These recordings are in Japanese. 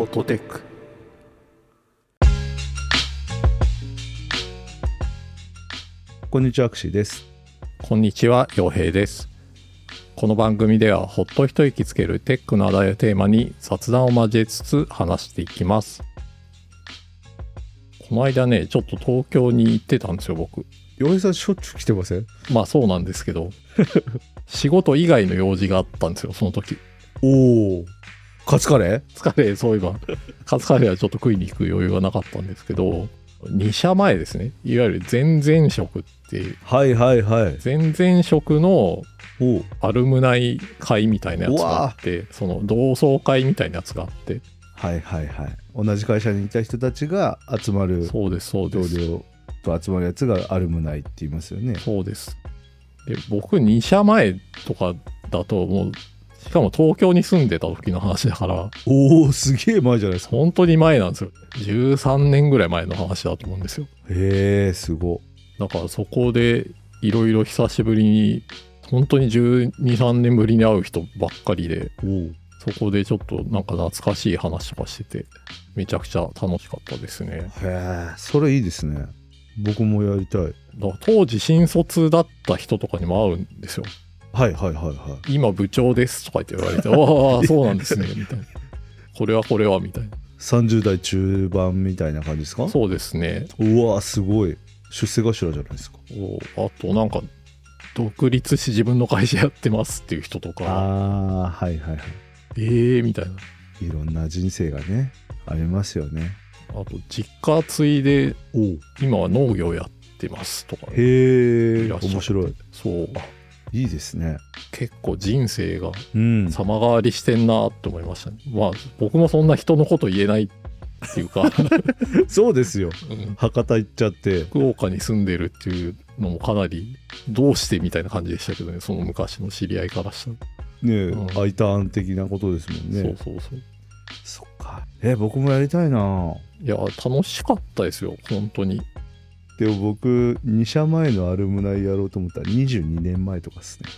フォトテックこんにちは、アクシーです。こんにちは陽平です。この番組ではほっと一息つけるテックの話題をテーマに雑談を交えつつ話していきます。この間ねちょっと東京に行ってたんですよ僕。洋平さん、しょっちゅう来てません？まあそうなんですけど。仕事以外の用事があったんですよその時。おお。カツカレー疲れそういえばカツカレーはちょっと食いに行く余裕がなかったんですけど2社前ですねいわゆる前々職っていうはいはいはい。前々職の。アルムナイ会みたいなやつがあってその同窓会みたいなやつがあってはいはいはい。同じ会社にいた人たちが集まるそうですそう同です僚と集まるやつがアルムナイって言いますよね。そうですで僕2社前とかだともうしかも東京に住んでた時の話だからおお、すげえ前じゃないですか。本当に前なんですよ13年ぐらい前の話だと思うんですよへえ、すご。だからそこでいろいろ久しぶりに本当に1 2 3年ぶりに会う人ばっかりで。そこでちょっとなんか懐かしい話とかしててめちゃくちゃ楽しかったですねへえ、それいいですね。僕もやりたい。だから当時新卒だった人とかにも会うんですよはいはいはいは今部長ですとか言って言われて ああそうなんですねみたいな。これはこれはみたいい。30代中盤みたいな感じですか？なそうですね。うわすごい。出世頭じゃないですか。おあとなんか独立し自分の会社やってますっていう人とか。ああ、はいはいはい。ええー、みたいな。いろんな人生がね、ありますよね。あと実家継いでお今は農業やってますとかへえ面白い。そういいですね。結構人生がうん。様変わりしてんなって思いましたね。まあ僕もそんな人のこと言えないっていうか、そうですよ。うん。博多行っちゃって。福岡に住んでるっていうのもかなりどうしてみたいな感じでしたけどねその昔の知り合いからしたら、ねえ、うん。I ターン的なことですもんね。そうそうそう。そっか。え僕もやりたいな。いや楽しかったですよ本当にでも僕2社前のアルムナイやろうと思ったら22年前とかっすね。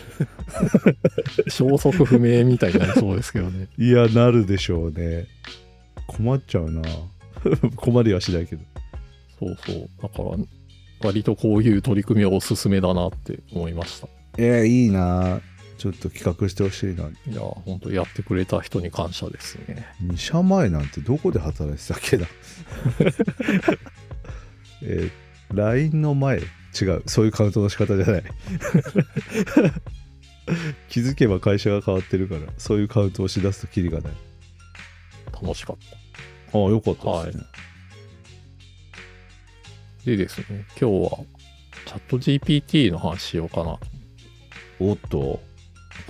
消息不明みたいになりそうですけどね。いやなるでしょうね。困っちゃうな。困りはしないけど。そうそう。だから割とこういう取り組みはおすすめだなって思いました。えー、いいな。ちょっと企画してほしいな。いや本当やってくれた人に感謝ですね。2社前なんてどこで働いてたっけな。えー、LINE の前違うそういうカウントの仕方じゃない。気づけば会社が変わってるからそういうカウントをしだすとキリがない。楽しかっああよかったですね、たでですね今日はチャット GPT の話しようかな。おっと。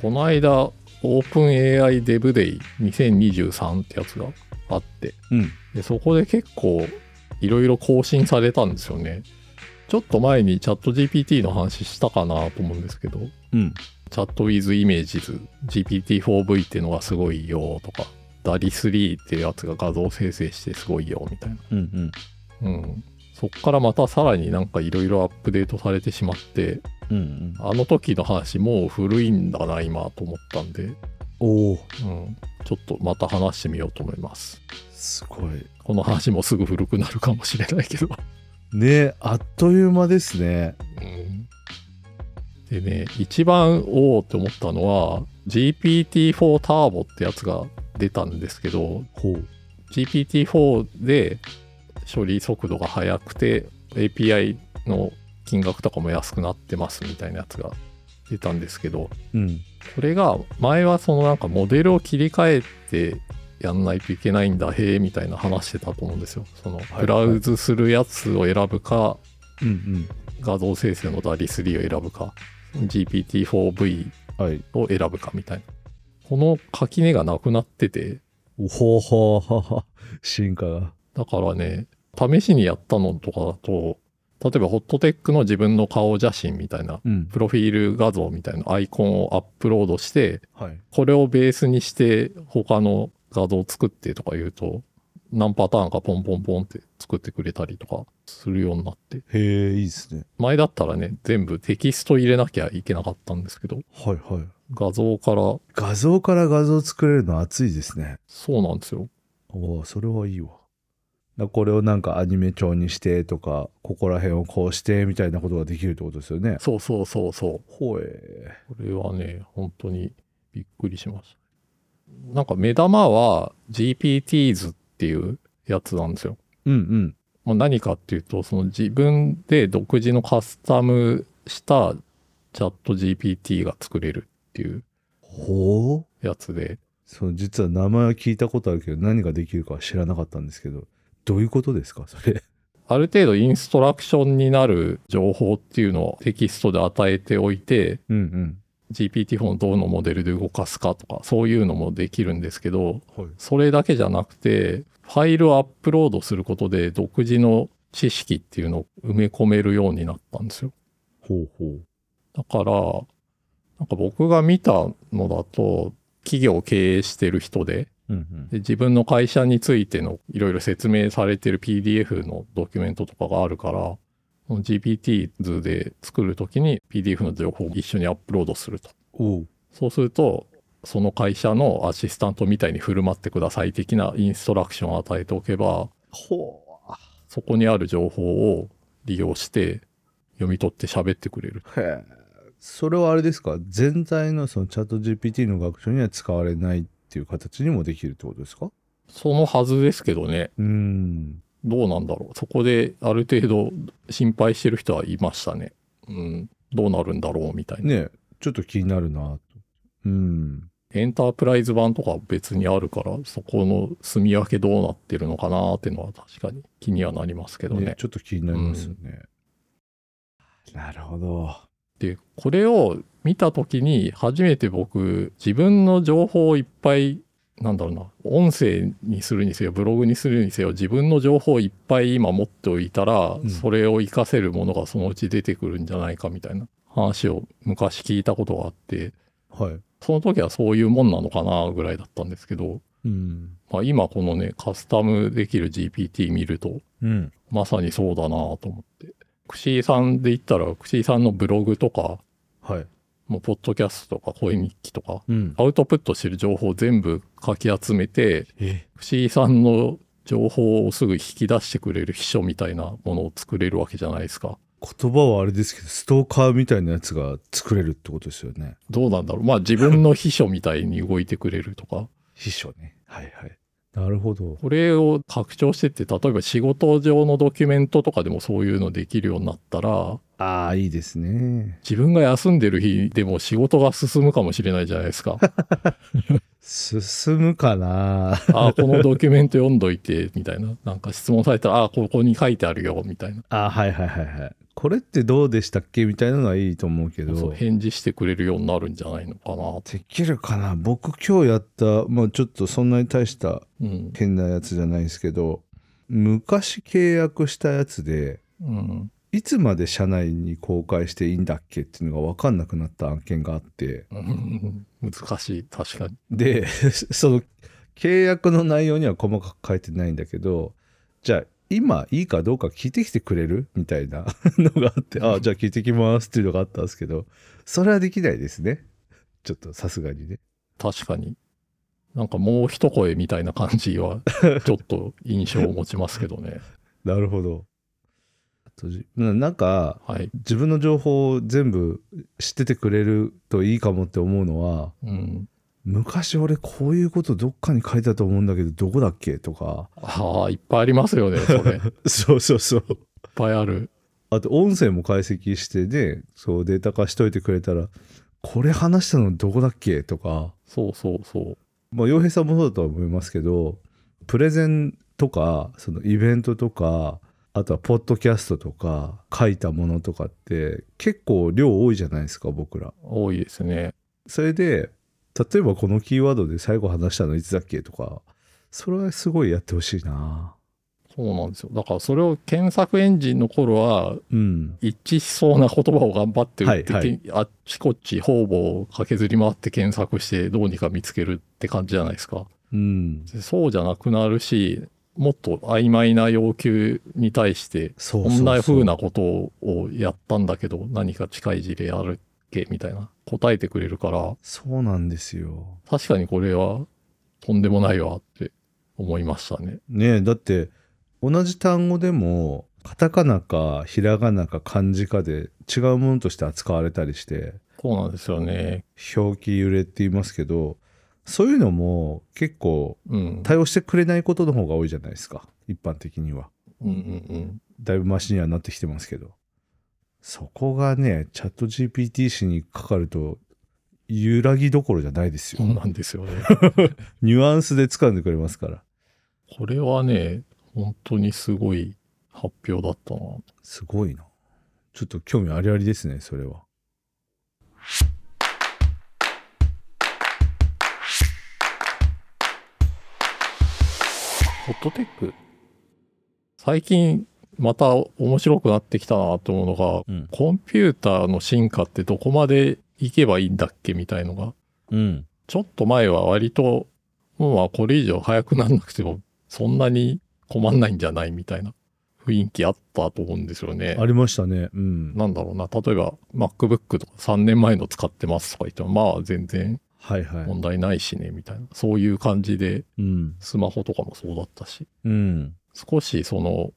この間オープン AI デブデイ2023ってやつがあってうん。でそこで結構いろいろ更新されたんですよね。ちょっと前にチャット GPT の話したかなと思うんですけど。うん。チャット with Images GPT-4V っていうのがすごいよとか DALI3 っていうやつが画像生成してすごいよみたいな。うんうん。うん。そっからまたさらになんかいろいろアップデートされてしまってうんうん。あの時の話もう古いんだな今と思ったんで、おおうん、ちょっとまた話してみようと思います。すごいこの話もすぐ古くなるかもしれないけど、ねあっという間ですね。うん、でね一番おおって思ったのは GPT-4 ターボってやつが出たんですけどほう。GPT-4 で処理速度が速くて API の金額とかも安くなってますみたいなやつが出たんですけどうん。これが前はそのなんかモデルを切り替えてやんないといけないんだへえみたいな話してたと思うんですよ。そのい。ブラウズするやつを選ぶかうん画像生成の DALI3 を選ぶか GPT-4V うんはい。を選ぶかみたいな。この垣根がなくなってて。おほほほほ。進化が。だからね、試しにやったのとかだと、例えばホットテックの自分の顔写真みたいな、うん。プロフィール画像みたいなアイコンをアップロードして、はい。これをベースにして他の画像を作ってとか言うと、何パターンかポンポンポンって作ってくれたりとかするようになって。へえいいですね前だったらね、全部テキスト入れなきゃいけなかったんですけど、はいはい画像から、画像から画像作れるの熱いですねそうなんですよ。おおそれはいいわだこれをなんかアニメ調にしてとかここら辺をこうしてみたいなことができるってことですよねそうそうそうそう。ほえこれはね、本当にびっくりしました。なんか目玉は GPTs っていうやつなんですよ。うんうん。まあ、何かっていうと、その自分で独自のカスタムしたチャット GPT が作れるっていうほう？やつで、そう実は名前は聞いたことあるけど何ができるかは知らなかったんですけどどういうことですか？それ。ある程度インストラクションになる情報っていうのをテキストで与えておいて、うんうん GPT-4 をどのモデルで動かすかとか、そういうのもできるんですけど、はい。それだけじゃなくて、ファイルをアップロードすることで独自の知識っていうのを埋め込めるようになったんですよ。ほうほう。だから、なんか僕が見たのだと、企業を経営してる人で、うんうん。で自分の会社についてのいろいろ説明されてる PDF のドキュメントとかがあるから、GPT 図で作るときに PDF の情報を一緒にアップロードすると。そうすると、その会社のアシスタントみたいに振る舞ってください的なインストラクションを与えておけば、ほそこにある情報を利用して読み取って喋ってくれる。うへえ。それはあれですか？全体のそのチャット GPT の学習には使われないっていう形にもできるってことですか？そのはずですけどね、うーんどうなんだろう。そこである程度心配してる人はいましたね。うん。どうなるんだろうみたいな。ねちょっと気になるなとうんエンタープライズ版とかは別にあるから、そこの住み分けどうなってるのかなっていうのは確かに気にはなりますけどね。ねちょっと気になりますよね、なるほどで、これを見たときに初めて僕、自分の情報をいっぱい、なんだろうな、音声にするにせよ、ブログにするにせよ、自分の情報をいっぱい今持っておいたら、ん。それを活かせるものがそのうち出てくるんじゃないかみたいな話を昔聞いたことがあって、はい。その時はそういうもんなのかなぐらいだったんですけど、うん。まあ、今このね、カスタムできる GPT 見ると、うん。まさにそうだなと思って。クシーさんで言ったら、クシーさんのブログとか、はいもうポッドキャストとか声日記とか、うんアウトプットしてる情報を全部書き集めて、えクシーさんの情報をすぐ引き出してくれる秘書みたいなものを作れるわけじゃないですか。言葉はあれですけどストーカーみたいなやつが作れるってことですよねどうなんだろう。まあ自分の秘書みたいに動いてくれるとか。秘書ねはいはいなるほどこれを拡張してって、例えば仕事上のドキュメントとかでもそういうのできるようになったら、ああいいですね自分が休んでる日でも仕事が進むかもしれないじゃないですか。進むかなああ、このドキュメント読んどいて、みたいな。なんか質問されたら、ああ、ここに書いてあるよ、みたいな。あはいはいはいはいこれってどうでしたっけみたいなのはいいと思うけど返事してくれるようになるんじゃないのかな。できるかな？僕今日やったまあちょっとそんなに大したうん。変なやつじゃないですけど昔契約したやつでうん。いつまで社内に公開していいんだっけっていうのが分かんなくなった案件があってうん 難しい、確かに。で その契約の内容には細かく書いてないんだけどじゃあ今いいかどうか聞いてきてくれる？みたいな のがあってあじゃあ聞いてきますっていうのがあったんですけどそれはできないですねちょっとさすがにね確かに。なんかもう一声みたいな感じは、ちょっと印象を持ちますけどね。なるほどなんかはい。自分の情報を全部知っててくれるといいかもって思うのはうん。昔俺こういうことどっかに書いてたと思うんだけどどこだっけとかああ、いっぱいありますよね、それ。い っそうそうそうぱいある。あと音声も解析してねそうデータ化しといてくれたらこれ話したのどこだっけとかそうそうそう。まあ洋平さんもそうだとは思いますけどプレゼンとかそのイベントとかあとはポッドキャストとか書いたものとかって結構量多いじゃないですか僕ら。多いですね。それで例えばこのキーワードで最後話したのいつだっけとかそれはすごいやってほしいな。そうなんですよ。だからそれを検索エンジンの頃は、うん。一致しそうな言葉を頑張って打って、はいはい。けあっちこっち方々を駆けずり回って検索してどうにか見つけるって感じじゃないですか。うん。でそうじゃなくなるし、もっと曖昧な要求に対して、こんな風なことをやったんだけど、何か近い事例あるっけ？みたいな答えてくれるから、そうなんですよ確かにこれはとんでもないわって思いましたね。ねえだって同じ単語でもカタカナかひらがなか漢字かで違うものとして扱われたりしてそうなんですよね。表記揺れって言いますけどそういうのも結構うん。対応してくれないことの方が多いじゃないですか一般的にはうんうんうん。だいぶマシにはなってきてますけどそこがねチャット GPT 誌にかかると揺らぎどころじゃないですよ。そうなんですよね。ニュアンスで掴んでくれますから。これはね、本当にすごい発表だったな。すごいな。ちょっと興味ありありですねそれは。ホットテック。最近また面白くなってきたなと思うのが、うん。コンピューターの進化ってどこまで行けばいいんだっけみたいのが、うん。ちょっと前は割と、もうまあこれ以上早くなんなくてもそんなに困んないんじゃないみたいな雰囲気あったと思うんですよね。ありましたね。うん。なんだろうな、例えば MacBook とか3年前の使ってますとか言っても、まあ全然はいはい。問題ないしね、みたいな。そういう感じで、うん。スマホとかもそうだったし。うん。少しその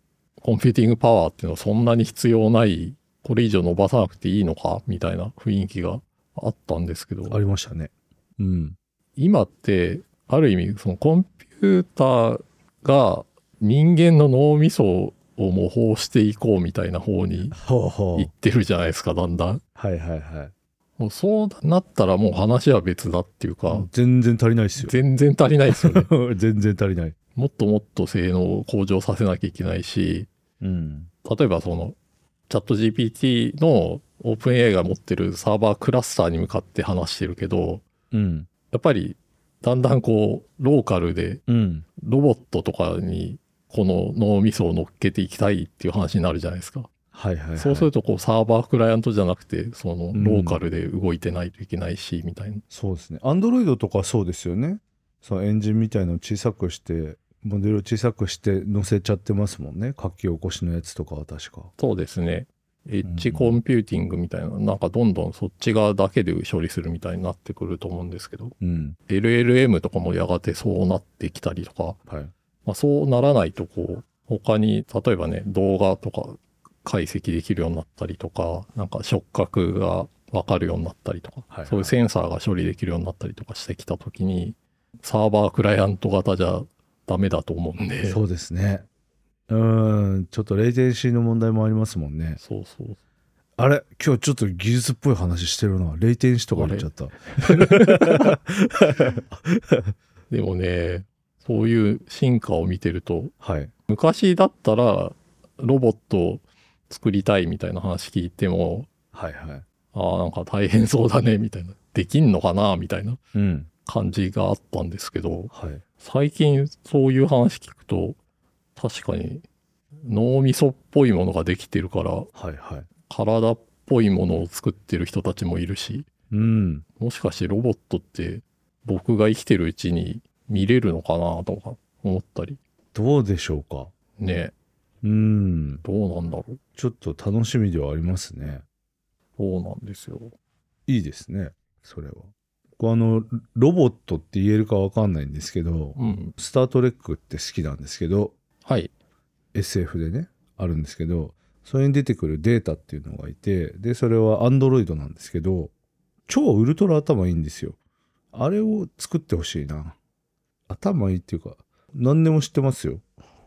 コンピューティングパワーっていうのはそんなに必要ない、これ以上伸ばさなくていいのかみたいな雰囲気があったんですけど、ありましたね。うん。今ってある意味そのコンピューターが人間の脳みそを模倣していこうみたいな方に行ってるじゃないですか、だんだん。はいはいはい。もうそうなったらもう話は別だっていうか、全然足りないですよ。全然足りないですよね。全然足りない。もっともっと性能を向上させなきゃいけないし、うん例えばそのチャット GPT のオープン AI が持ってるサーバークラスターに向かって話してるけど、うんやっぱりだんだんこうローカルでうんロボットとかにこの脳みそを乗っけていきたいっていう話になるじゃないですか。はいはい、はい、そうするとこうサーバークライアントじゃなくてそのうんローカルで動いてないといけないし、みたいな。そうですね。アンドロイドとかそうですよね。そのエンジンみたいのを小さくして、モデルを小さくして載せちゃってますもんね。書き起こしのやつとかは確か。そうですね。エッジコンピューティングみたいな、なんかどんどんそっち側だけで処理するみたいになってくると思うんですけど、うん。LLM とかもやがてそうなってきたりとか、はい。まあ、そうならないとこう、他に、例えばね、動画とか解析できるようになったりとか、なんか触覚がわかるようになったりとか、はいはいそういうセンサーが処理できるようになったりとかしてきたときに、サーバークライアント型じゃダメだと思うんで、そうですね。うーん。ちょっとレイテンシーの問題もありますもんね。そうそう。あれ？今日ちょっと技術っぽい話してるな。レイテンシーとか言っちゃった。でもね、そういう進化を見てると、はい。昔だったらロボットを作りたいみたいな話聞いても、はいはい。ああ、なんか大変そうだね、みたいな。できんのかな、みたいなうん。感じがあったんですけど、はい。最近そういう話聞くと、確かに脳みそっぽいものができてるから、はいはい。体っぽいものを作ってる人たちもいるし、うん。もしかしてロボットって僕が生きてるうちに見れるのかなとか思ったり、どうでしょうか？ね、うん。どうなんだろう。ちょっと楽しみではありますね。そうなんですよ。いいですね。それは。僕あの、ロボットって言えるかわかんないんですけど、うん。スター・トレックって好きなんですけど、はい。SF でね、あるんですけど、それに出てくるデータっていうのがいて、で、それはアンドロイドなんですけど、超ウルトラ頭いいんですよ。あれを作ってほしいな。頭いいっていうか、何でも知ってますよ。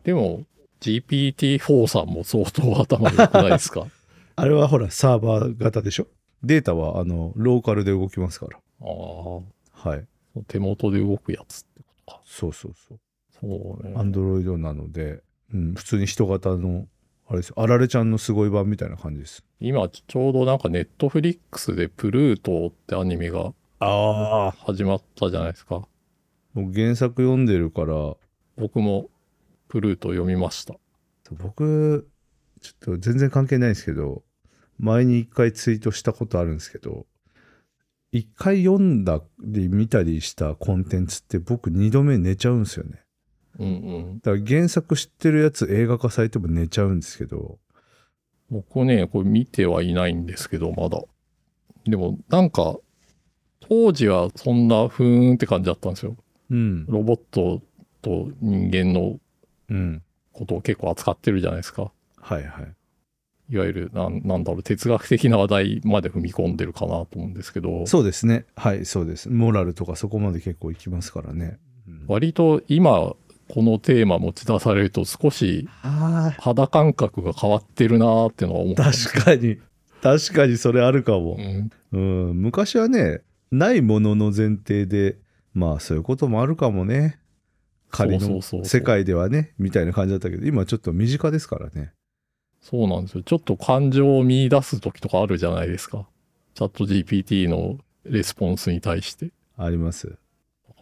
でも GPT-4 さんも相当頭良くないですか？あれはほら、サーバー型でしょ？データは、あの、ローカルで動きますから。ああ、はい。手元で動くやつってことか。そうそうそう。そうね。アンドロイドなので、うん、普通に人型の、あれですよ、あられちゃんのすごい版みたいな感じです。今ちょうどなんかネットフリックスでプルートってアニメがああ。始まったじゃないですか。もう原作読んでるから、僕もプルート読みました。僕、ちょっと全然関係ないですけど、前に一回ツイートしたことあるんですけど、一回読んだり見たりしたコンテンツって僕二度目寝ちゃうんですよね。うんうん。だから原作知ってるやつ映画化されても寝ちゃうんですけど、僕ね、これ見てはいないんですけど、まだ。でもなんか、当時はそんなふーんって感じだったんですよ。うん。ロボットと人間のうん。ことを結構扱ってるじゃないですか。はいはい。いわゆるなんなんだろう哲学的な話題まで踏み込んでるかなと思うんですけどそうですね。はい、そうです。モラルとかそこまで結構いきますからね。うん割と今このテーマ持ち出されると少しあ肌感覚が変わってるなーってのは思ったんです確かに。確かにそれあるかもう。んうん、昔はね、ないものの前提で、まあそういうこともあるかもね。仮の世界ではね、みたいな感じだったけど、今ちょっと身近ですからね。そうなんですよ。ちょっと感情を見出す時とかあるじゃないですか。チャット GPT のレスポンスに対して。あります。だ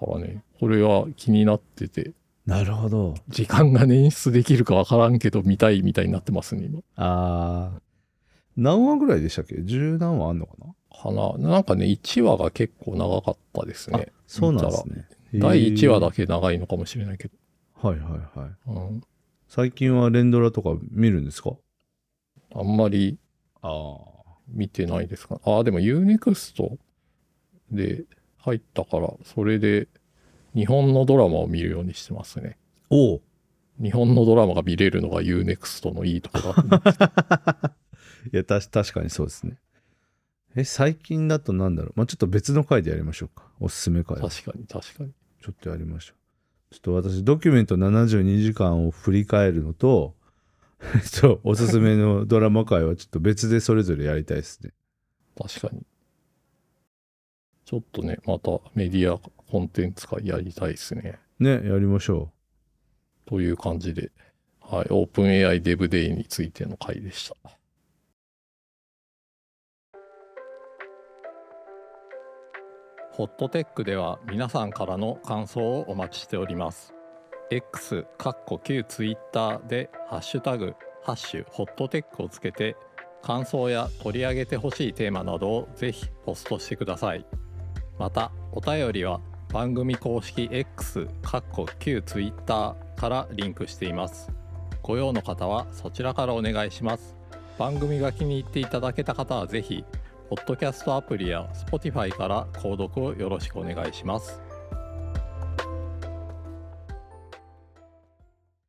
からねこれは気になってて。なるほど。時間が捻出できるかわからんけど見たいみたいになってますね今。あー。何話ぐらいでしたっけ？十何話あんのかな？かな？なんかね1話が結構長かったですね。そうなんですね。第1話だけ。け長いのかもしれないけど、はいはいはい。うん、最近は連ドラとか見るんですか？あんまりああ。見てないですか？ああでも UNEXT で入ったからそれで日本のドラマを見るようにしてますねおう日本のドラマが見れるのが UNEXT のいいところだと思う いや、たし確かにそうですね。え、最近だとなんだろう？まあちょっと別の回でやりましょうか。おすすめ回。ちょ確かに確かにっとやりましょう。ちょっと私、ドキュメント72時間を振り返るのと、えっと、おすすめのドラマ回はちょっと別でそれぞれやりたいですね。確かにちょっとねまたメディアコンテンツ化やりたいですねね、やりましょという感じで、はい、オープン AI デブデイについての回でした。ホットテックでは皆さんからの感想をお待ちしております。X、かっこ旧 Twitter でハッシュタグ、ハッシュホットテックをつけて感想や取り上げてほしいテーマなどをぜひポストしてください。またお便りは番組公式 X かっこ旧 Twitter からリンクしています。ご用の方はそちらからお願いします。番組が気に入っていただけた方はぜひポッドキャストアプリや Spotify から購読をよろしくお願いします。